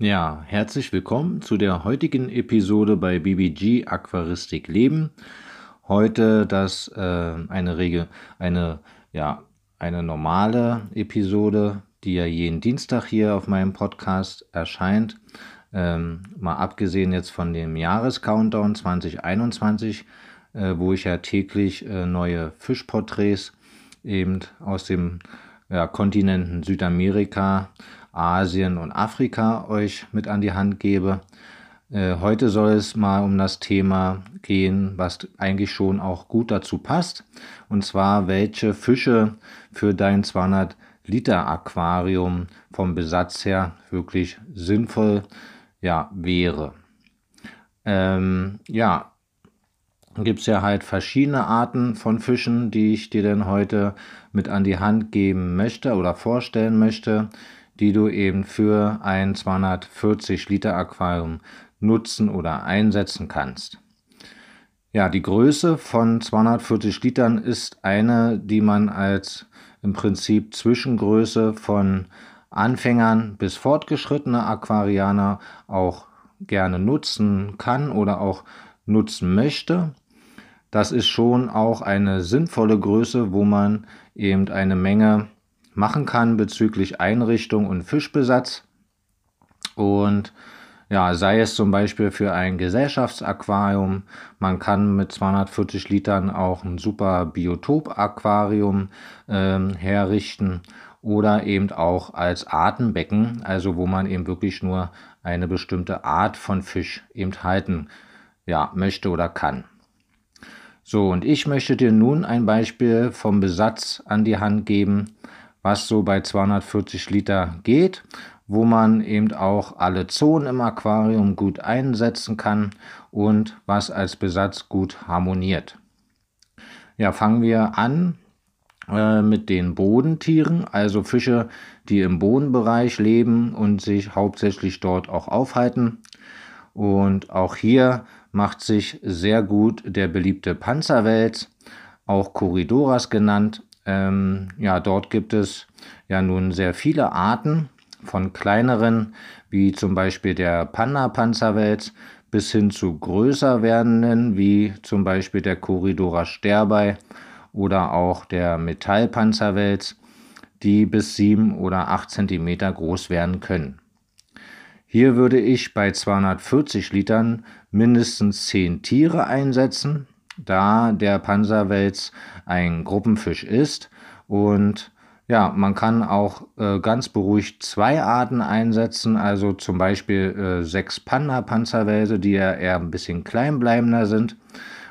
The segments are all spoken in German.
Ja, herzlich willkommen zu der heutigen Episode bei BBG Aquaristik Leben. Heute das äh, eine Regel, eine ja eine normale Episode, die ja jeden Dienstag hier auf meinem Podcast erscheint. Ähm, mal abgesehen jetzt von dem Jahrescountdown 2021, äh, wo ich ja täglich äh, neue Fischporträts eben aus dem ja, Kontinenten Südamerika, Asien und Afrika euch mit an die Hand gebe. Äh, heute soll es mal um das Thema gehen, was eigentlich schon auch gut dazu passt. Und zwar, welche Fische für dein 200 Liter Aquarium vom Besatz her wirklich sinnvoll ja, wäre. Ähm, ja, gibt es ja halt verschiedene Arten von Fischen, die ich dir denn heute mit an die Hand geben möchte oder vorstellen möchte, die du eben für ein 240 Liter Aquarium nutzen oder einsetzen kannst. Ja, die Größe von 240 Litern ist eine, die man als im Prinzip Zwischengröße von Anfängern bis fortgeschrittene Aquarianer auch gerne nutzen kann oder auch nutzen möchte. Das ist schon auch eine sinnvolle Größe, wo man eben eine Menge machen kann bezüglich Einrichtung und Fischbesatz. Und ja, sei es zum Beispiel für ein Gesellschaftsaquarium, man kann mit 240 Litern auch ein super Biotop-Aquarium äh, herrichten oder eben auch als Artenbecken, also wo man eben wirklich nur eine bestimmte Art von Fisch eben halten ja, möchte oder kann. So, und ich möchte dir nun ein Beispiel vom Besatz an die Hand geben, was so bei 240 Liter geht, wo man eben auch alle Zonen im Aquarium gut einsetzen kann und was als Besatz gut harmoniert. Ja, fangen wir an äh, mit den Bodentieren, also Fische, die im Bodenbereich leben und sich hauptsächlich dort auch aufhalten. Und auch hier macht sich sehr gut der beliebte Panzerwels, auch Corridoras genannt. Ähm, ja, dort gibt es ja nun sehr viele Arten von kleineren, wie zum Beispiel der Panda-Panzerwels, bis hin zu größer werdenden, wie zum Beispiel der Corridora sterbei oder auch der Metallpanzerwels, die bis 7 oder 8 cm groß werden können. Hier würde ich bei 240 Litern mindestens 10 Tiere einsetzen, da der Panzerwels ein Gruppenfisch ist. Und ja, man kann auch äh, ganz beruhigt zwei Arten einsetzen, also zum Beispiel äh, sechs Panda-Panzerwälse, die ja eher ein bisschen kleinbleibender sind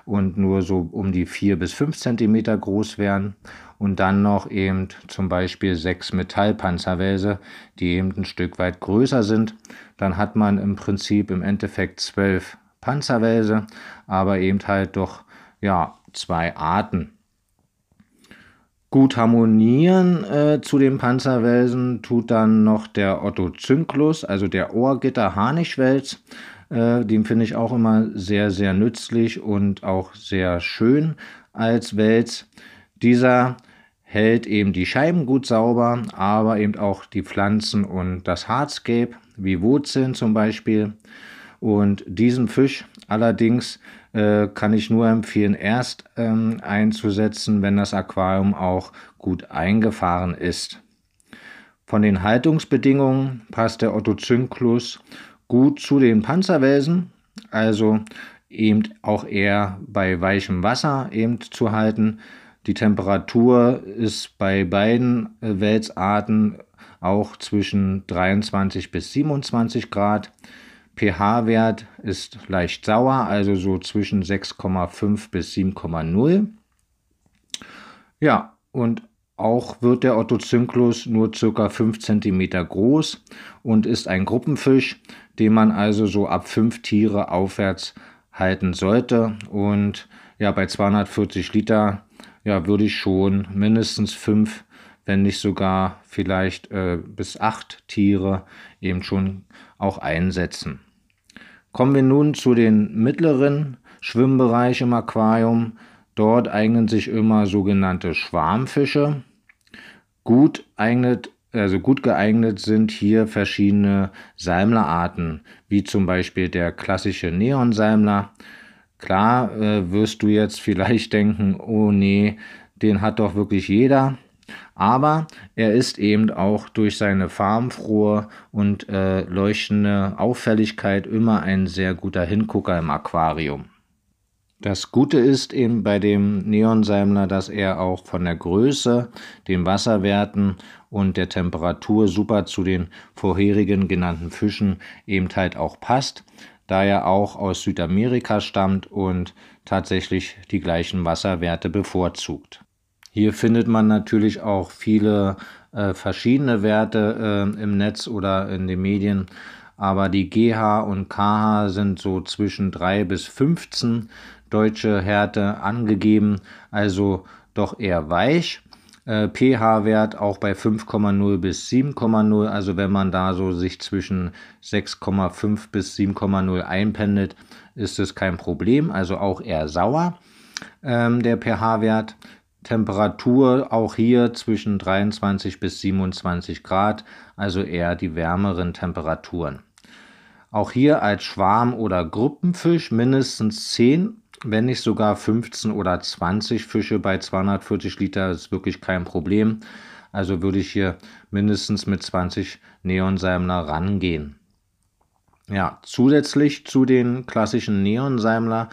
und nur so um die 4 bis 5 cm groß wären und dann noch eben zum Beispiel sechs Metallpanzerwälse, die eben ein Stück weit größer sind. Dann hat man im Prinzip im Endeffekt zwölf Panzerwälse, aber eben halt doch ja zwei Arten. Gut harmonieren äh, zu den Panzerwälsen tut dann noch der Otto Zynklus, also der Ohrgitter Harnischwels. Äh, den finde ich auch immer sehr, sehr nützlich und auch sehr schön als Wels. Dieser hält eben die Scheiben gut sauber, aber eben auch die Pflanzen und das Hardscape, wie Wurzeln zum Beispiel. Und diesen Fisch allerdings äh, kann ich nur empfehlen, erst ähm, einzusetzen, wenn das Aquarium auch gut eingefahren ist. Von den Haltungsbedingungen passt der Otto Zynklus gut zu den Panzerwelsen, also eben auch eher bei weichem Wasser eben zu halten, die Temperatur ist bei beiden äh, Welsarten auch zwischen 23 bis 27 Grad. pH-Wert ist leicht sauer, also so zwischen 6,5 bis 7,0. Ja, und auch wird der Ottocynklus nur ca. 5 cm groß und ist ein Gruppenfisch, den man also so ab 5 Tiere aufwärts halten sollte. Und ja, bei 240 Liter ja, würde ich schon mindestens fünf, wenn nicht sogar vielleicht äh, bis acht Tiere eben schon auch einsetzen. Kommen wir nun zu den mittleren Schwimmbereichen im Aquarium. Dort eignen sich immer sogenannte Schwarmfische. Gut eignet also gut geeignet sind hier verschiedene Salmlerarten, wie zum Beispiel der klassische Neonsalmler. Klar äh, wirst du jetzt vielleicht denken, oh nee, den hat doch wirklich jeder. Aber er ist eben auch durch seine farbenfrohe und äh, leuchtende Auffälligkeit immer ein sehr guter Hingucker im Aquarium. Das Gute ist eben bei dem Neonsalmler, dass er auch von der Größe, den Wasserwerten und der Temperatur super zu den vorherigen genannten Fischen eben halt auch passt, da er auch aus Südamerika stammt und tatsächlich die gleichen Wasserwerte bevorzugt. Hier findet man natürlich auch viele äh, verschiedene Werte äh, im Netz oder in den Medien, aber die GH und KH sind so zwischen 3 bis 15 deutsche Härte angegeben, also doch eher weich. Äh, pH-Wert auch bei 5,0 bis 7,0, also wenn man da so sich zwischen 6,5 bis 7,0 einpendelt, ist es kein Problem, also auch eher sauer ähm, der pH-Wert. Temperatur auch hier zwischen 23 bis 27 Grad, also eher die wärmeren Temperaturen. Auch hier als Schwarm- oder Gruppenfisch mindestens 10 wenn nicht sogar 15 oder 20 Fische bei 240 Liter, ist wirklich kein Problem. Also würde ich hier mindestens mit 20 Neonsalmler rangehen. Ja, zusätzlich zu den klassischen Neonsalmler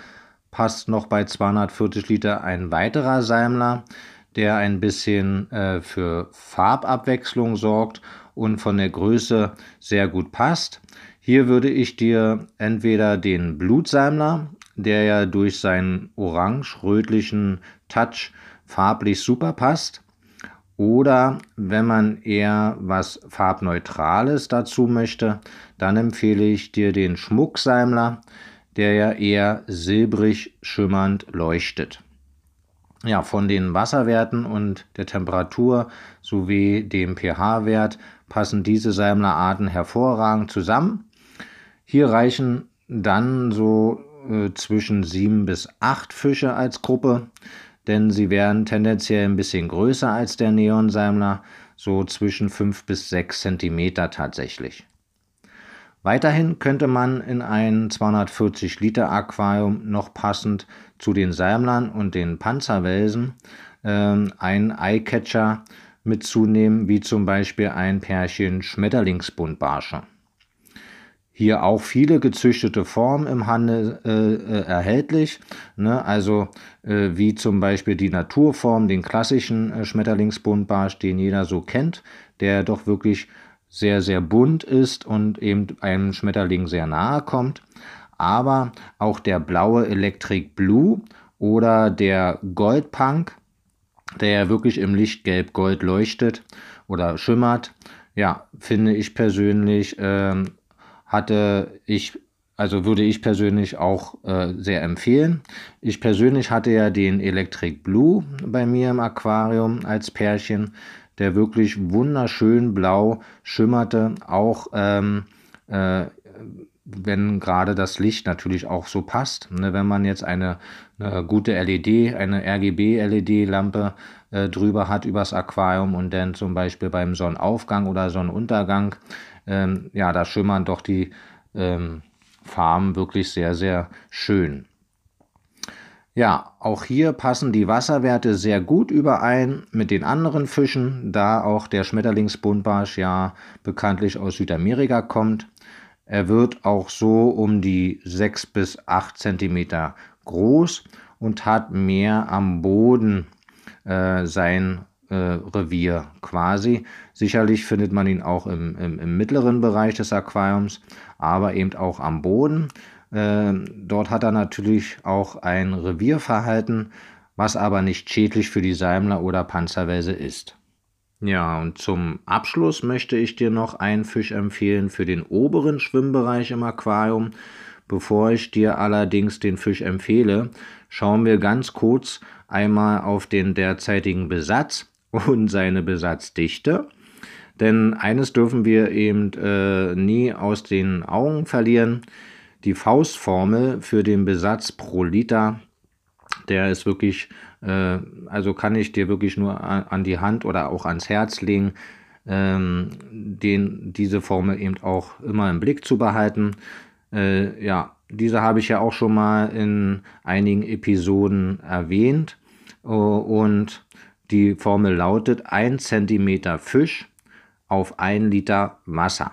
passt noch bei 240 Liter ein weiterer Salmler, der ein bisschen äh, für Farbabwechslung sorgt und von der Größe sehr gut passt. Hier würde ich dir entweder den Blutsalmler der ja durch seinen orange-rötlichen Touch farblich super passt. Oder wenn man eher was Farbneutrales dazu möchte, dann empfehle ich dir den Schmuckseimler, der ja eher silbrig schimmernd leuchtet. Ja, von den Wasserwerten und der Temperatur sowie dem pH-Wert passen diese Seimlerarten hervorragend zusammen. Hier reichen dann so äh, zwischen sieben bis acht Fische als Gruppe, denn sie werden tendenziell ein bisschen größer als der Neonsalmler, so zwischen fünf bis sechs Zentimeter tatsächlich. Weiterhin könnte man in ein 240 Liter Aquarium noch passend zu den Salmlern und den Panzerwelsen äh, einen Eyecatcher mitzunehmen, wie zum Beispiel ein Pärchen Schmetterlingsbuntbarsche. Hier auch viele gezüchtete Formen im Handel äh, äh, erhältlich, ne? also äh, wie zum Beispiel die Naturform, den klassischen äh, Schmetterlingsbuntbarsch, den jeder so kennt, der doch wirklich sehr, sehr bunt ist und eben einem Schmetterling sehr nahe kommt. Aber auch der blaue Electric Blue oder der Goldpunk, der ja wirklich im Lichtgelb Gold leuchtet oder schimmert, ja, finde ich persönlich ähm, hatte ich, also würde ich persönlich auch äh, sehr empfehlen. Ich persönlich hatte ja den Electric Blue bei mir im Aquarium als Pärchen, der wirklich wunderschön blau schimmerte, auch ähm, äh, wenn gerade das Licht natürlich auch so passt. Ne, wenn man jetzt eine, eine gute LED, eine RGB-LED-Lampe äh, drüber hat übers Aquarium und dann zum Beispiel beim Sonnenaufgang oder Sonnenuntergang ähm, ja, da schimmern doch die ähm, Farben wirklich sehr, sehr schön. Ja, auch hier passen die Wasserwerte sehr gut überein mit den anderen Fischen, da auch der Schmetterlingsbuntbarsch ja bekanntlich aus Südamerika kommt. Er wird auch so um die 6 bis 8 cm groß und hat mehr am Boden äh, sein äh, Revier quasi. Sicherlich findet man ihn auch im, im, im, mittleren Bereich des Aquariums, aber eben auch am Boden. Äh, dort hat er natürlich auch ein Revierverhalten, was aber nicht schädlich für die Salmler oder Panzerwelse ist. Ja, und zum Abschluss möchte ich dir noch einen Fisch empfehlen für den oberen Schwimmbereich im Aquarium. Bevor ich dir allerdings den Fisch empfehle, schauen wir ganz kurz einmal auf den derzeitigen Besatz und seine Besatzdichte. Denn eines dürfen wir eben äh, nie aus den Augen verlieren. Die Faustformel für den Besatz pro Liter, der ist wirklich, äh, also kann ich dir wirklich nur an, die Hand oder auch ans Herz legen. ähm, den, diese Formel eben auch immer im Blick zu behalten. Äh, ja, diese habe ich ja auch schon mal in einigen Episoden erwähnt. Und die Formel lautet 1 cm Fisch auf 1 Liter Wasser.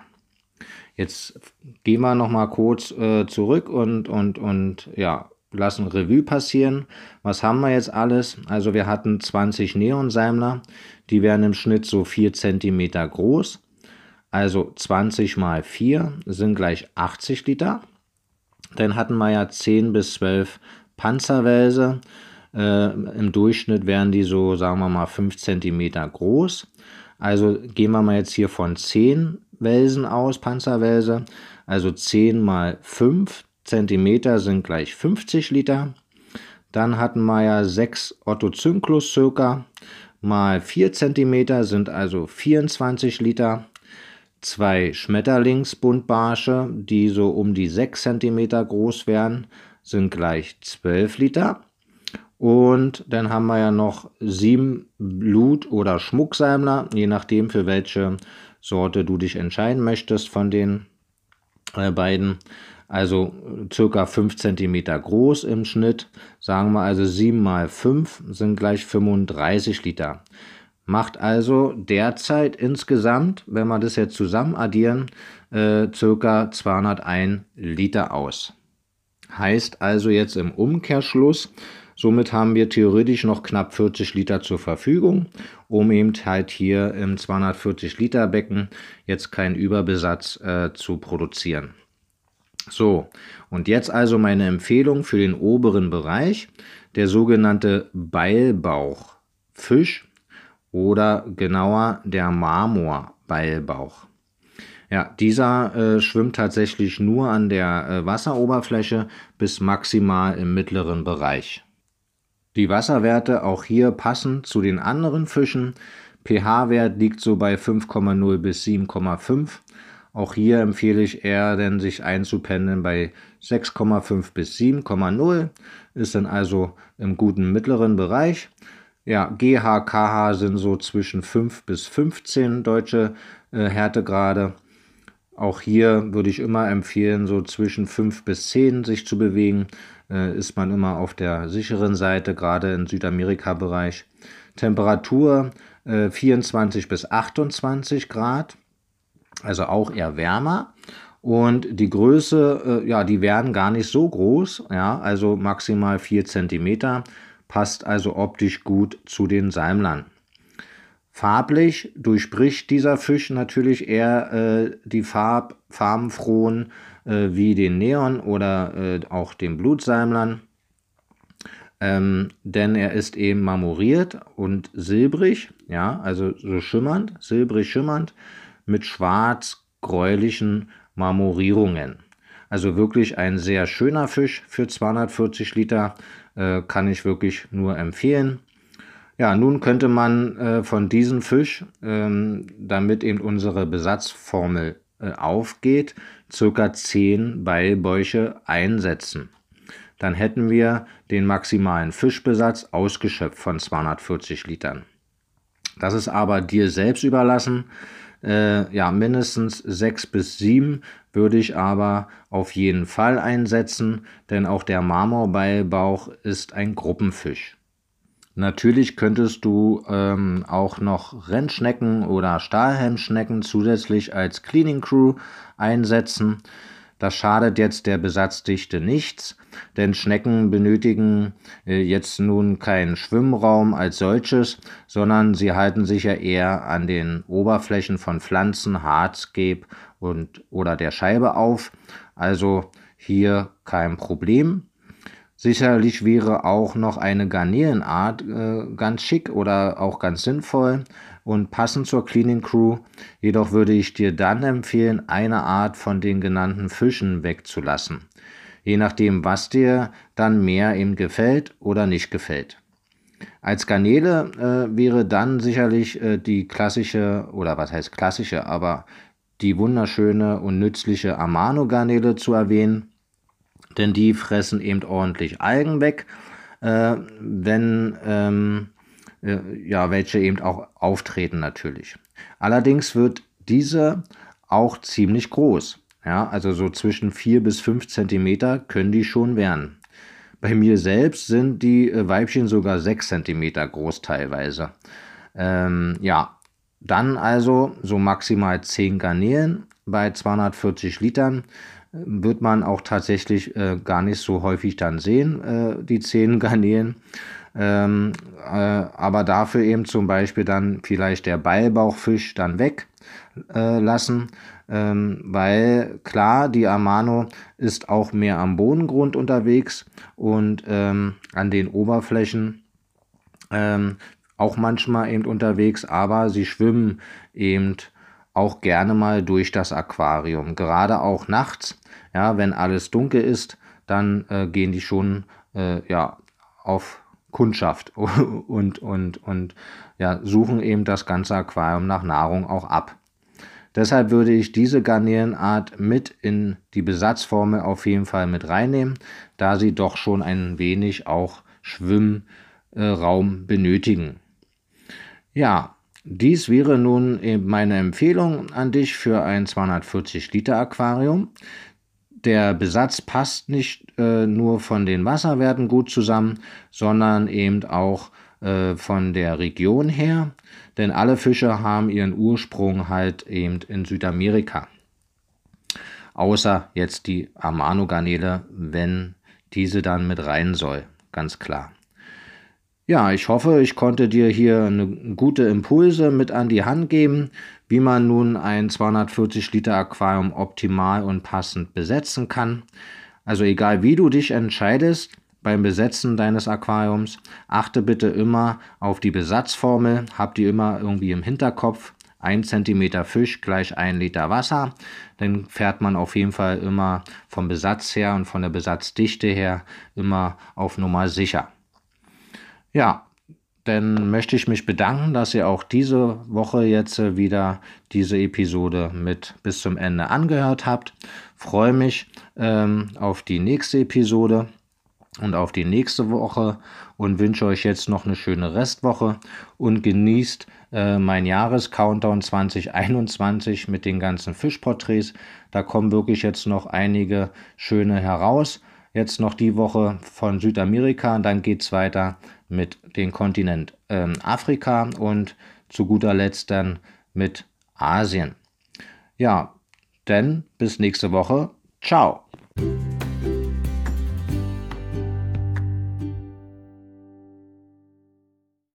Jetzt gehen wir noch mal kurz äh, zurück und, und, und ja, lassen Revue passieren. Was haben wir jetzt alles? Also wir hatten 20 Neonseimler, die wären im Schnitt so 4 cm groß. Also 20 mal 4 sind gleich 80 Liter. Dann hatten wir ja 10 bis 12 Panzerwälse. Äh, Im Durchschnitt wären die so, sagen wir mal, 5 cm groß. Also gehen wir mal jetzt hier von 10 Welsen aus, Panzerwälse. Also 10 mal 5 cm sind gleich 50 Liter. Dann hatten wir ja 6 Otto Zynklus circa mal 4 cm sind also 24 Liter. Zwei Schmetterlingsbuntbarsche, die so um die 6 cm groß wären, sind gleich 12 Liter. Und dann haben wir ja noch sieben Blut- oder Schmucksalmler, je nachdem für welche Sorte du dich entscheiden möchtest von den äh, beiden. Also circa 5 cm groß im Schnitt. Sagen wir also 7 mal 5 sind gleich 35 Liter. Macht also derzeit insgesamt, wenn wir das jetzt zusammen addieren, äh, circa 201 Liter aus. Heißt also jetzt im Umkehrschluss, Somit haben wir theoretisch noch knapp 40 Liter zur Verfügung, um eben halt hier im 240 Liter Becken jetzt keinen Überbesatz äh, zu produzieren. So, und jetzt also meine Empfehlung für den oberen Bereich, der sogenannte Beilbauchfisch oder genauer der Marmorbeilbauch. Ja, dieser äh, schwimmt tatsächlich nur an der äh, Wasseroberfläche bis maximal im mittleren Bereich. Die Wasserwerte auch hier passen zu den anderen Fischen. pH-Wert liegt so bei 5,0 bis 7,5. Auch hier empfehle ich eher, denn sich einzupendeln bei 6,5 bis 7,0. Ist dann also im guten mittleren Bereich. Ja, GH, sind so zwischen 5 bis 15 deutsche äh, Härtegrade. Auch hier würde ich immer empfehlen, so zwischen 5 bis 10 sich zu bewegen äh, ist man immer auf der sicheren Seite, gerade im Südamerika-Bereich. Temperatur äh, 24 bis 28 Grad, also auch eher wärmer. Und die Größe, äh, ja, die werden gar nicht so groß, ja, also maximal 4 cm, passt also optisch gut zu den Salmlern. Farblich durchbricht dieser Fisch natürlich eher äh, die Farb, farbenfrohen äh, wie den Neon oder äh, auch den Blutsalmlern. Ähm, denn er ist eben marmoriert und silbrig, ja, also so schimmernd, silbrig schimmernd, mit schwarz-gräulichen Marmorierungen. Also wirklich ein sehr schöner Fisch für 240 Liter, äh, kann ich wirklich nur empfehlen. Ja, nun könnte man äh, von diesem Fisch, ähm, damit eben unsere Besatzformel aufgeht, ca. 10 Beilbäuche einsetzen. Dann hätten wir den maximalen Fischbesatz ausgeschöpft von 240 Litern. Das ist aber dir selbst überlassen. Äh, ja, mindestens 6 bis 7 würde ich aber auf jeden Fall einsetzen, denn auch der Marmorbeilbauch ist ein Gruppenfisch. Natürlich könntest du ähm, auch noch Rennschnecken oder Stahlhelmschnecken zusätzlich als Cleaning Crew einsetzen. Das schadet jetzt der Besatzdichte nichts, denn Schnecken benötigen äh, jetzt nun keinen Schwimmraum als solches, sondern sie halten sich ja eher an den Oberflächen von Pflanzen, Hardscape und oder der Scheibe auf. Also hier kein Problem. Sicherlich wäre auch noch eine Garnelenart äh, ganz schick oder auch ganz sinnvoll und passend zur Cleaning Crew. Jedoch würde ich dir dann empfehlen, eine Art von den genannten Fischen wegzulassen. Je nachdem, was dir dann mehr eben gefällt oder nicht gefällt. Als Garnele äh, wäre dann sicherlich äh, die klassische, oder was heißt klassische, aber die wunderschöne und nützliche Amano-Garnele zu erwähnen denn die fressen eben ordentlich Algen weg. Äh, wenn ähm, äh, ja, welche eben auch auftreten natürlich. Allerdings wird diese auch ziemlich groß. Ja, also so zwischen 4 bis 5 Zentimeter können die schon werden. Bei mir selbst sind die äh, Weibchen sogar 6 Zentimeter groß teilweise. Ähm, ja, dann also so maximal 10 Garnelen bei 240 Litern wird man auch tatsächlich äh, gar nicht so häufig dann sehen, äh, die 10 Garnelen. Ähm, äh, aber dafür eben zum Beispiel dann vielleicht der Ballbauchfisch dann weglassen, äh, ähm, weil klar, die Amano ist auch mehr am Bodengrund unterwegs und ähm, an den Oberflächen ähm, auch manchmal eben unterwegs, aber sie schwimmen eben auch gerne mal durch das Aquarium. Gerade auch nachts, ja, wenn alles dunkel ist, dann äh, gehen die schon äh, ja, auf Kundschaft und, und, und ja, suchen eben das ganze Aquarium nach Nahrung auch ab. Deshalb würde ich diese Garnelenart mit in die Besatzformel auf jeden Fall mit reinnehmen, da sie doch schon ein wenig auch Schwimmraum benötigen. Ja, dies wäre nun meine Empfehlung an dich für ein 240 Liter Aquarium. Der Besatz passt nicht äh, nur von den Wasserwerten gut zusammen, sondern eben auch äh, von der Region her, denn alle Fische haben ihren Ursprung halt eben in Südamerika. Außer jetzt die Amano-Garnele, wenn diese dann mit rein soll, ganz klar. Ja, ich hoffe, ich konnte dir hier eine gute Impulse mit an die Hand geben, wie man nun ein 240 Liter Aquarium optimal und passend besetzen kann. Also egal wie du dich entscheidest beim Besetzen deines Aquariums, achte bitte immer auf die Besatzformel, hab die immer irgendwie im Hinterkopf. 1 cm Fisch gleich 1 Liter Wasser. Dann fährt man auf jeden Fall immer vom Besatz her und von der Besatzdichte her immer auf Nummer sicher. Ja, dann möchte ich mich bedanken, dass ihr auch diese Woche jetzt wieder diese Episode mit bis zum Ende angehört habt. Freue mich ähm, auf die nächste Episode und auf die nächste Woche und wünsche euch jetzt noch eine schöne Restwoche und genießt äh, mein Jahrescountdown 2021 mit den ganzen Fischporträts. Da kommen wirklich jetzt noch einige schöne heraus. Jetzt noch die Woche von Südamerika dann geht es weiter mit dem Kontinent ähm, Afrika und zu guter Letzt dann mit Asien. Ja, denn bis nächste Woche. Ciao.